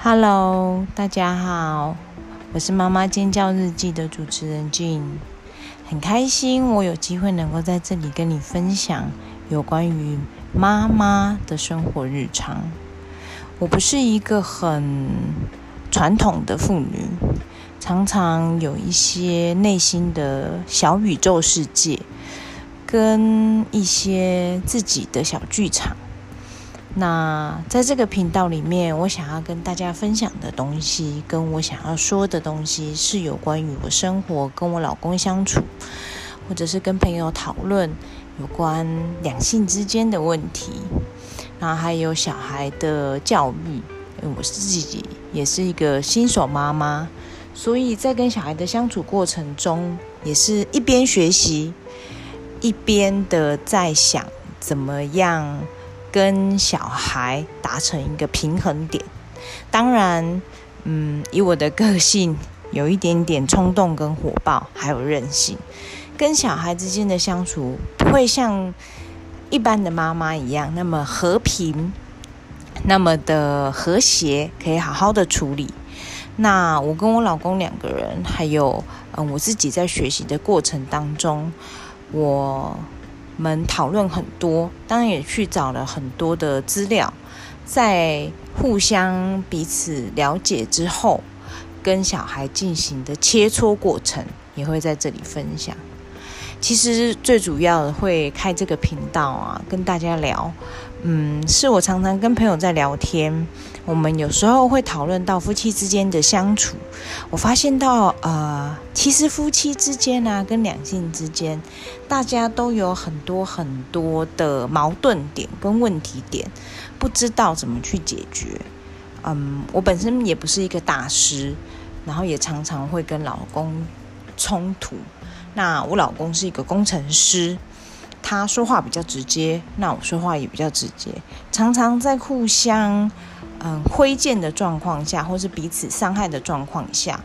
Hello，大家好，我是妈妈尖叫日记的主持人 Jean，很开心我有机会能够在这里跟你分享有关于妈妈的生活日常。我不是一个很传统的妇女，常常有一些内心的小宇宙世界，跟一些自己的小剧场。那在这个频道里面，我想要跟大家分享的东西，跟我想要说的东西，是有关于我生活跟我老公相处，或者是跟朋友讨论有关两性之间的问题，然后还有小孩的教育。因为我自己也是一个新手妈妈，所以在跟小孩的相处过程中，也是一边学习，一边的在想怎么样。跟小孩达成一个平衡点，当然，嗯，以我的个性，有一点点冲动跟火爆，还有任性，跟小孩之间的相处不会像一般的妈妈一样那么和平，那么的和谐，可以好好的处理。那我跟我老公两个人，还有嗯，我自己在学习的过程当中，我。们讨论很多，当然也去找了很多的资料，在互相彼此了解之后，跟小孩进行的切磋过程，也会在这里分享。其实最主要的会开这个频道啊，跟大家聊，嗯，是我常常跟朋友在聊天，我们有时候会讨论到夫妻之间的相处，我发现到，呃，其实夫妻之间啊，跟两性之间，大家都有很多很多的矛盾点跟问题点，不知道怎么去解决。嗯，我本身也不是一个大师，然后也常常会跟老公冲突。那我老公是一个工程师，他说话比较直接，那我说话也比较直接，常常在互相嗯挥剑的状况下，或是彼此伤害的状况下，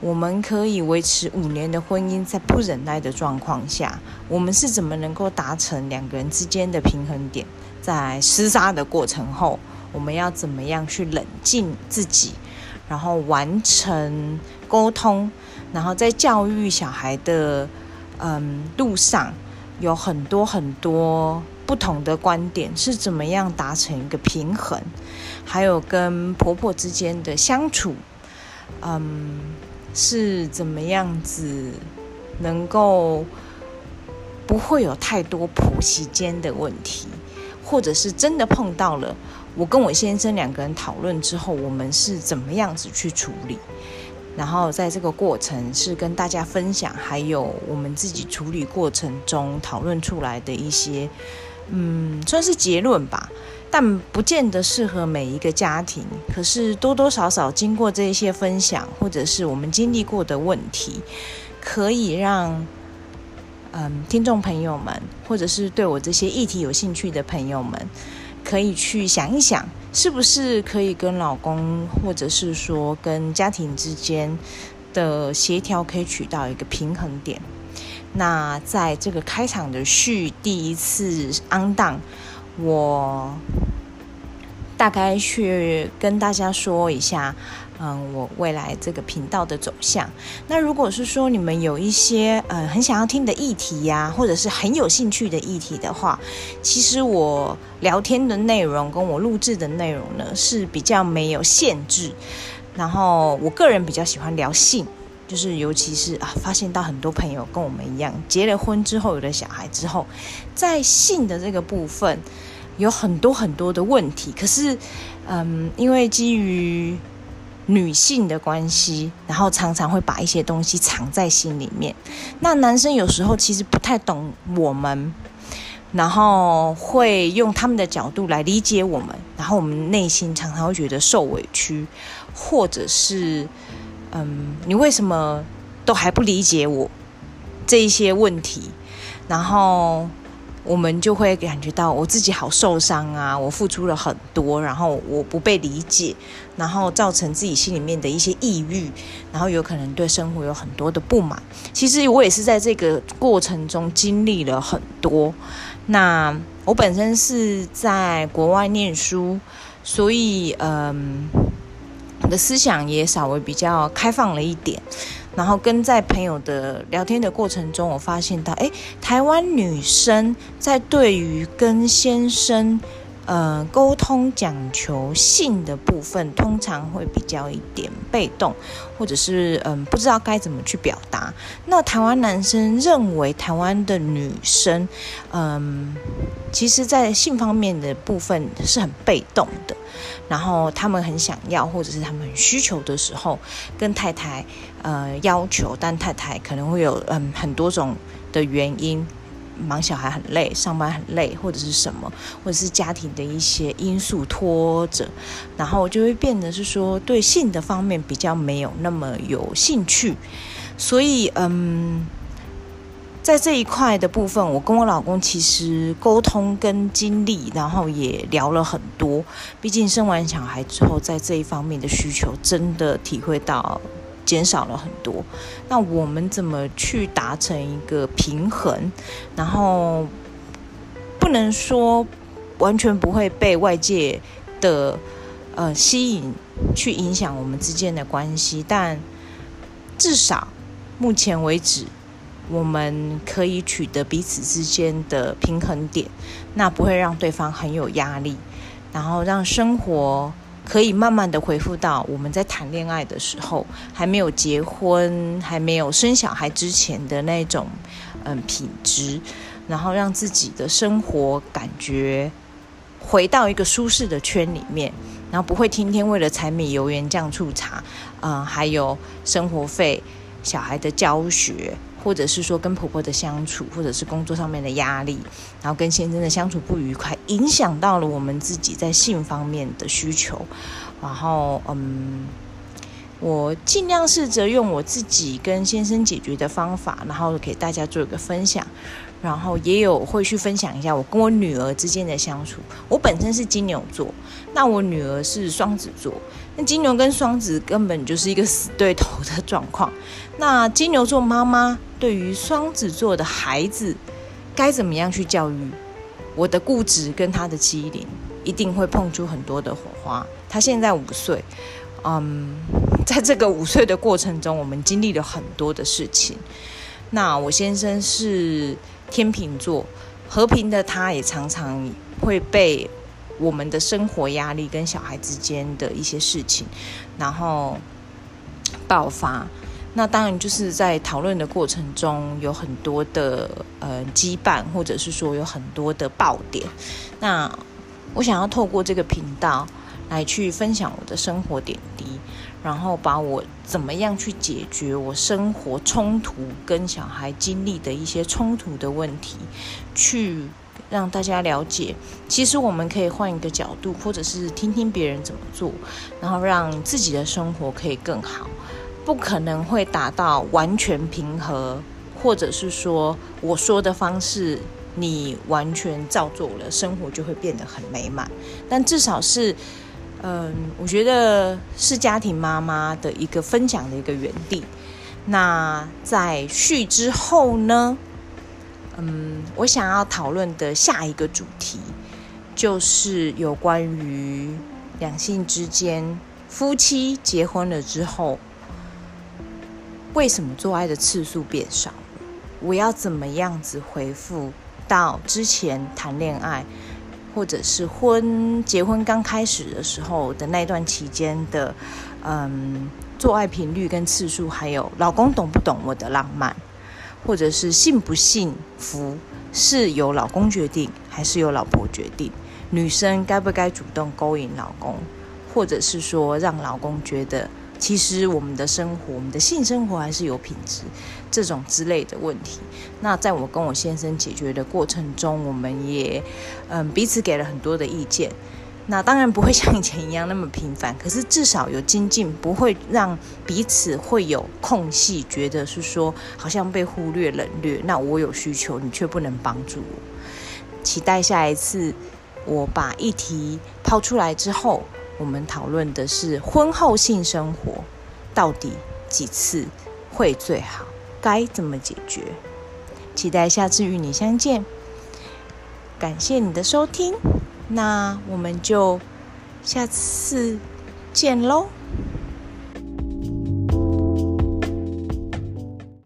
我们可以维持五年的婚姻，在不忍耐的状况下，我们是怎么能够达成两个人之间的平衡点？在厮杀的过程后，我们要怎么样去冷静自己，然后完成沟通？然后在教育小孩的嗯路上，有很多很多不同的观点，是怎么样达成一个平衡？还有跟婆婆之间的相处，嗯，是怎么样子能够不会有太多婆媳间的问题，或者是真的碰到了，我跟我先生两个人讨论之后，我们是怎么样子去处理？然后在这个过程是跟大家分享，还有我们自己处理过程中讨论出来的一些，嗯，算是结论吧，但不见得适合每一个家庭。可是多多少少经过这一些分享，或者是我们经历过的问题，可以让嗯听众朋友们，或者是对我这些议题有兴趣的朋友们，可以去想一想。是不是可以跟老公，或者是说跟家庭之间的协调，可以取到一个平衡点？那在这个开场的序第一次 on 我大概去跟大家说一下。嗯，我未来这个频道的走向。那如果是说你们有一些呃很想要听的议题呀，或者是很有兴趣的议题的话，其实我聊天的内容跟我录制的内容呢是比较没有限制。然后我个人比较喜欢聊性，就是尤其是啊，发现到很多朋友跟我们一样结了婚之后有了小孩之后，在性的这个部分有很多很多的问题。可是嗯，因为基于女性的关系，然后常常会把一些东西藏在心里面。那男生有时候其实不太懂我们，然后会用他们的角度来理解我们，然后我们内心常常会觉得受委屈，或者是嗯，你为什么都还不理解我这一些问题？然后。我们就会感觉到我自己好受伤啊！我付出了很多，然后我不被理解，然后造成自己心里面的一些抑郁，然后有可能对生活有很多的不满。其实我也是在这个过程中经历了很多。那我本身是在国外念书，所以嗯，我的思想也稍微比较开放了一点。然后跟在朋友的聊天的过程中，我发现到，哎，台湾女生在对于跟先生。呃，沟通讲求性的部分，通常会比较一点被动，或者是嗯，不知道该怎么去表达。那台湾男生认为台湾的女生，嗯，其实在性方面的部分是很被动的，然后他们很想要，或者是他们很需求的时候，跟太太呃要求，但太太可能会有嗯很多种的原因。忙小孩很累，上班很累，或者是什么，或者是家庭的一些因素拖着，然后就会变得是说对性的方面比较没有那么有兴趣，所以嗯，在这一块的部分，我跟我老公其实沟通跟经历，然后也聊了很多，毕竟生完小孩之后，在这一方面的需求真的体会到。减少了很多，那我们怎么去达成一个平衡？然后不能说完全不会被外界的呃吸引去影响我们之间的关系，但至少目前为止，我们可以取得彼此之间的平衡点，那不会让对方很有压力，然后让生活。可以慢慢的恢复到我们在谈恋爱的时候，还没有结婚、还没有生小孩之前的那种嗯品质，然后让自己的生活感觉回到一个舒适的圈里面，然后不会天天为了柴米油盐酱醋茶，嗯，还有生活费、小孩的教学。或者是说跟婆婆的相处，或者是工作上面的压力，然后跟先生的相处不愉快，影响到了我们自己在性方面的需求。然后，嗯，我尽量试着用我自己跟先生解决的方法，然后给大家做一个分享。然后也有会去分享一下我跟我女儿之间的相处。我本身是金牛座，那我女儿是双子座。那金牛跟双子根本就是一个死对头的状况。那金牛座妈妈对于双子座的孩子该怎么样去教育？我的固执跟她的机灵一定会碰出很多的火花。她现在五岁，嗯，在这个五岁的过程中，我们经历了很多的事情。那我先生是。天秤座，和平的他也常常会被我们的生活压力跟小孩之间的一些事情，然后爆发。那当然就是在讨论的过程中有很多的呃羁绊，或者是说有很多的爆点。那我想要透过这个频道来去分享我的生活点滴。然后把我怎么样去解决我生活冲突跟小孩经历的一些冲突的问题，去让大家了解，其实我们可以换一个角度，或者是听听别人怎么做，然后让自己的生活可以更好。不可能会达到完全平和，或者是说我说的方式你完全照做了，生活就会变得很美满。但至少是。嗯，我觉得是家庭妈妈的一个分享的一个园地。那在序之后呢，嗯，我想要讨论的下一个主题，就是有关于两性之间，夫妻结婚了之后，为什么做爱的次数变少了？我要怎么样子回复到之前谈恋爱？或者是婚结婚刚开始的时候的那段期间的，嗯，做爱频率跟次数，还有老公懂不懂我的浪漫，或者是幸不幸福是由老公决定还是由老婆决定？女生该不该主动勾引老公，或者是说让老公觉得？其实我们的生活，我们的性生活还是有品质，这种之类的问题。那在我跟我先生解决的过程中，我们也嗯彼此给了很多的意见。那当然不会像以前一样那么频繁，可是至少有精进，不会让彼此会有空隙，觉得是说好像被忽略、冷略。那我有需求，你却不能帮助我。期待下一次我把议题抛出来之后。我们讨论的是婚后性生活到底几次会最好，该怎么解决？期待下次与你相见。感谢你的收听，那我们就下次见喽。